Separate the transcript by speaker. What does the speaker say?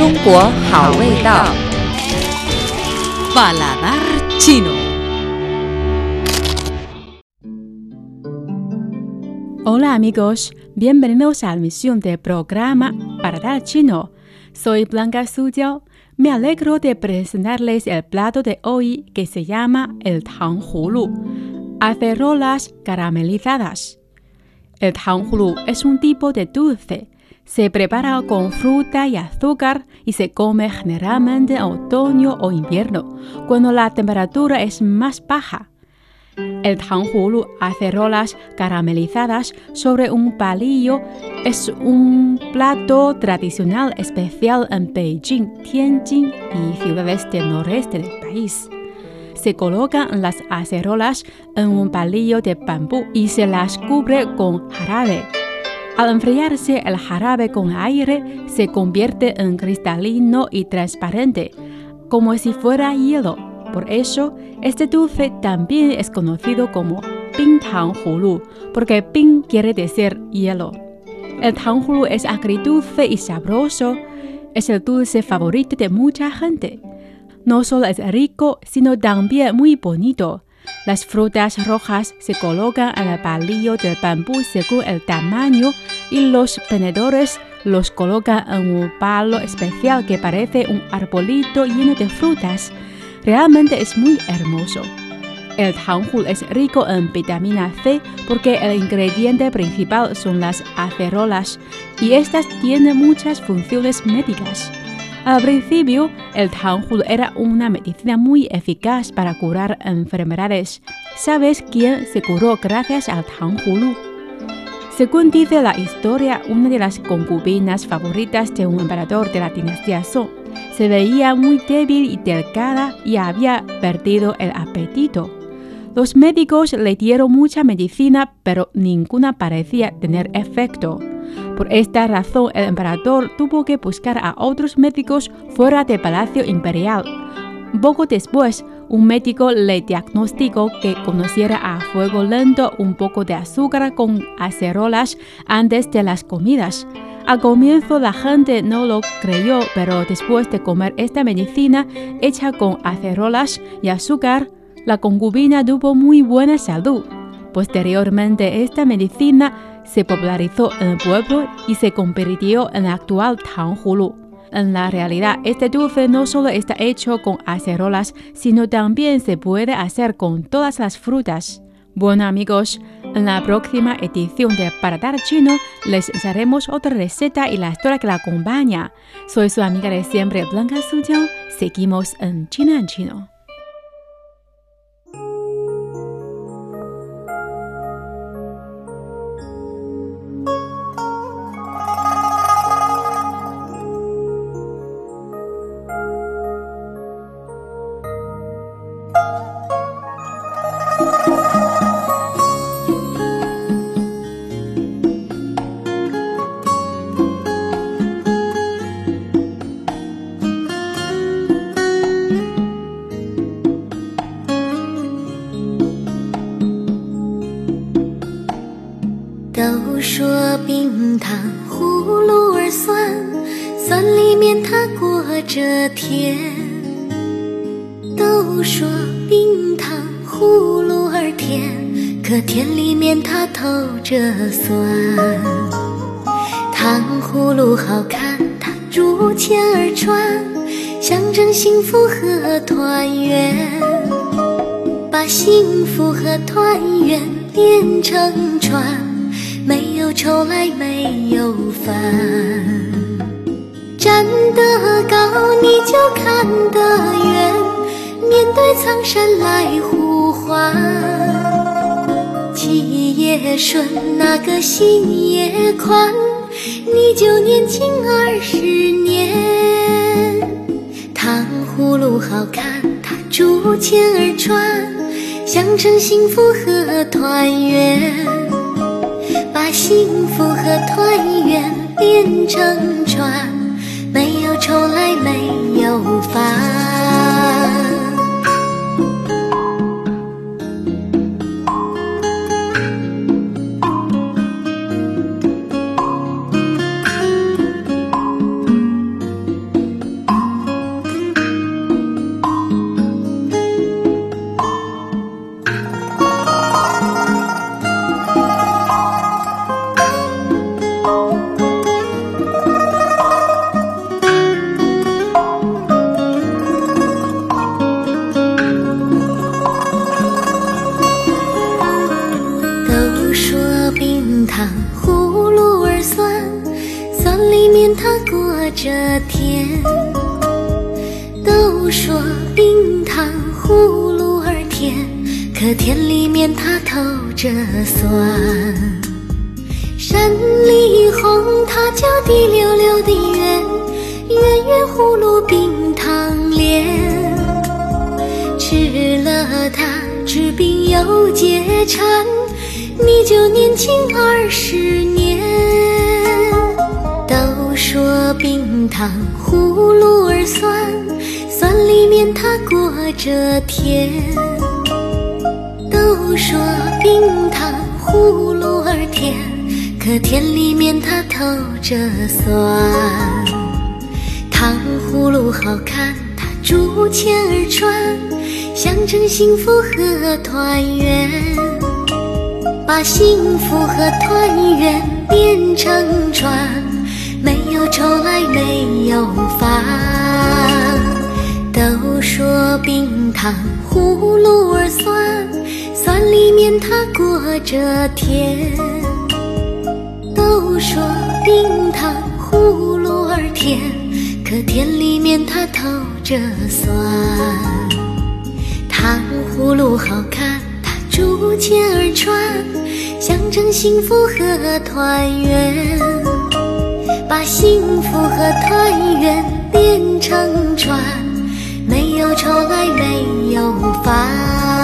Speaker 1: 中国好味道。
Speaker 2: Paladar chino.
Speaker 3: Hola amigos, bienvenidos a la misión del programa Paladar chino. Soy Blanca Sujiao. Me alegro de presentarles el plato de hoy que se llama el tanghulu, acerolas caramelizadas. El tanghulu es un tipo de dulce. se prepara con fruta y azúcar y se come generalmente en otoño o invierno, cuando la temperatura es más baja. El tanghulu acerolas caramelizadas sobre un palillo es un plato tradicional especial en Beijing, Tianjin y ciudades del noreste del país. Se colocan las acerolas en un palillo de bambú y se las cubre con jarabe. Al enfriarse el jarabe con aire, se convierte en cristalino y transparente, como si fuera hielo. Por eso, este dulce también es conocido como Bing Tang Hulu, porque Bing quiere decir hielo. El tanghulu es agridulce y sabroso. Es el dulce favorito de mucha gente. No solo es rico, sino también muy bonito. Las frutas rojas se colocan en el palillo del bambú según el tamaño y los tenedores los colocan en un palo especial que parece un arbolito lleno de frutas. Realmente es muy hermoso. El tanghulu es rico en vitamina C porque el ingrediente principal son las acerolas y estas tienen muchas funciones médicas. Al principio, el tanghulu era una medicina muy eficaz para curar enfermedades. ¿Sabes quién se curó gracias al tanghulu? Según dice la historia, una de las concubinas favoritas de un emperador de la dinastía Song se veía muy débil y delgada y había perdido el apetito. Los médicos le dieron mucha medicina, pero ninguna parecía tener efecto. Por esta razón, el emperador tuvo que buscar a otros médicos fuera del palacio imperial. Poco después, un médico le diagnosticó que conociera a fuego lento un poco de azúcar con acerolas antes de las comidas. Al comienzo la gente no lo creyó, pero después de comer esta medicina hecha con acerolas y azúcar, la concubina tuvo muy buena salud. Posteriormente, esta medicina se popularizó en el pueblo y se convirtió en el actual tanghulu. En la realidad, este dulce no solo está hecho con acerolas, sino también se puede hacer con todas las frutas. Bueno amigos, en la próxima edición de Paladar Chino les enseñaremos otra receta y la historia que la acompaña. Soy su amiga de siempre, Blanca Sujiao. Seguimos en China en Chino.
Speaker 4: 糖葫芦儿酸，酸里面它裹着甜。都说冰糖葫芦儿甜，可甜里面它透着酸。糖葫芦好看，它竹签儿穿，象征幸福和团圆。把幸福和团圆连成串。愁来没有烦，站得高你就看得远，面对苍山来呼唤。气也顺，那个心也宽，你就年轻二十年。糖葫芦好看，它竹签儿穿，象征幸福和团圆。把幸福和团圆连成船，没有愁来没有烦。裹着甜。都说冰糖葫芦儿甜，可甜里面它透着酸。山里红，它叫滴溜溜的圆，圆圆葫芦冰糖莲。吃了它治病又解馋，你就年轻二十年。说冰糖葫芦儿酸，酸里面它裹着甜。都说冰糖葫芦儿甜，可甜里面它透着酸。糖葫芦好看，它竹签儿穿，象征幸福和团圆。把幸福和团圆变成船，没有愁来没有烦。都说冰糖葫芦儿酸，酸里面它裹着甜。都说冰糖葫芦儿甜，可甜里面它透着酸。糖葫芦好看，它竹签儿穿，象征幸福和团圆。把幸福和团圆连成串，没有愁来，没有烦。